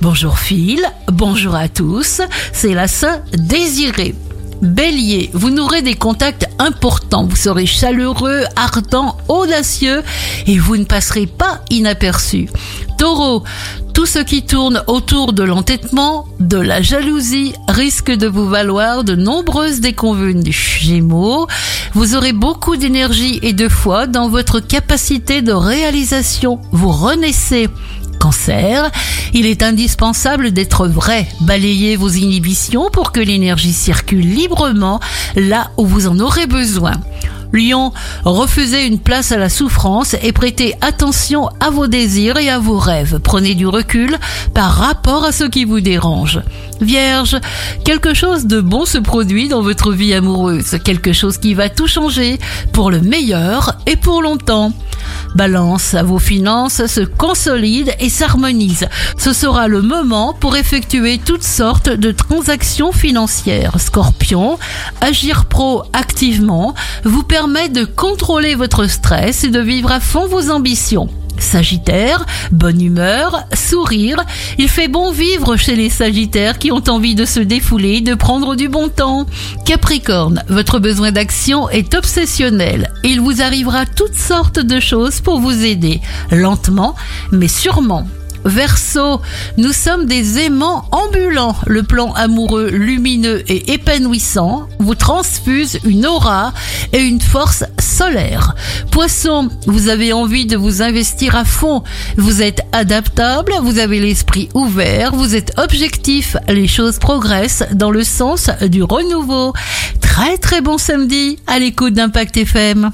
Bonjour Phil, bonjour à tous, c'est la Saint Désirée. Bélier, vous n'aurez des contacts importants, vous serez chaleureux, ardent, audacieux et vous ne passerez pas inaperçu. Taureau, tout ce qui tourne autour de l'entêtement, de la jalousie, risque de vous valoir de nombreuses déconvenues. Gémeaux, vous aurez beaucoup d'énergie et de foi dans votre capacité de réalisation. Vous renaissez. Il est indispensable d'être vrai. Balayez vos inhibitions pour que l'énergie circule librement là où vous en aurez besoin. Lion, refusez une place à la souffrance et prêtez attention à vos désirs et à vos rêves. Prenez du recul par rapport à ce qui vous dérange. Vierge, quelque chose de bon se produit dans votre vie amoureuse, quelque chose qui va tout changer pour le meilleur et pour longtemps. Balance, vos finances se consolident et s'harmonisent. Ce sera le moment pour effectuer toutes sortes de transactions financières. Scorpion, agir pro activement vous permet de contrôler votre stress et de vivre à fond vos ambitions. Sagittaire, bonne humeur, sourire, il fait bon vivre chez les Sagittaires qui ont envie de se défouler, de prendre du bon temps. Capricorne, votre besoin d'action est obsessionnel. Il vous arrivera toutes sortes de choses pour vous aider, lentement mais sûrement. Verseau, nous sommes des aimants ambulants. Le plan amoureux lumineux et épanouissant vous transfuse une aura et une force solaire. Poisson, vous avez envie de vous investir à fond. Vous êtes adaptable, vous avez l'esprit ouvert, vous êtes objectif. Les choses progressent dans le sens du renouveau. Très très bon samedi à l'écoute d'Impact FM.